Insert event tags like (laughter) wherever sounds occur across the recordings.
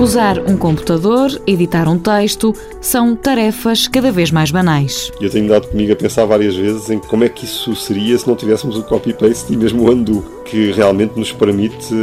Usar um computador, editar um texto, são tarefas cada vez mais banais. Eu tenho dado comigo a pensar várias vezes em como é que isso seria se não tivéssemos o copy-paste e mesmo o undo, que realmente nos permite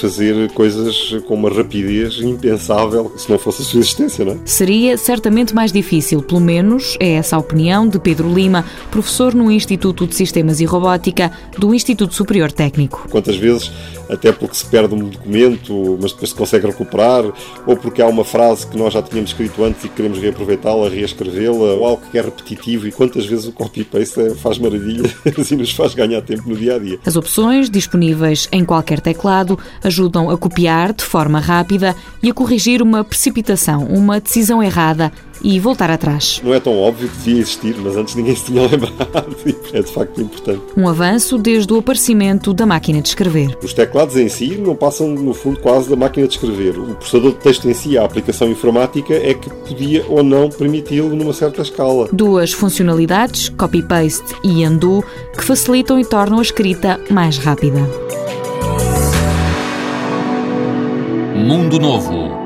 fazer coisas com uma rapidez impensável se não fosse a sua existência, não é? Seria certamente mais difícil, pelo menos é essa a opinião de Pedro Lima, professor no Instituto de Sistemas e Robótica do Instituto Superior Técnico. Quantas vezes, até porque se perde um documento, mas depois se consegue recuperar, ou porque há uma frase que nós já tínhamos escrito antes e queremos reaproveitá-la, reescrevê-la, ou algo que é repetitivo, e quantas vezes o copy-paste faz maravilhas (laughs) e nos faz ganhar tempo no dia a dia. As opções disponíveis em qualquer teclado ajudam a copiar de forma rápida e a corrigir uma precipitação, uma decisão errada e voltar atrás. Não é tão óbvio que devia existir, mas antes ninguém se tinha (laughs) lembrado e é de facto importante. Um avanço desde o aparecimento da máquina de escrever. Os teclados em si não passam, no fundo, quase da máquina de escrever. O processador de texto em si, a aplicação informática, é que podia ou não permiti-lo numa certa escala. Duas funcionalidades, copy-paste e undo, que facilitam e tornam a escrita mais rápida. Mundo Novo,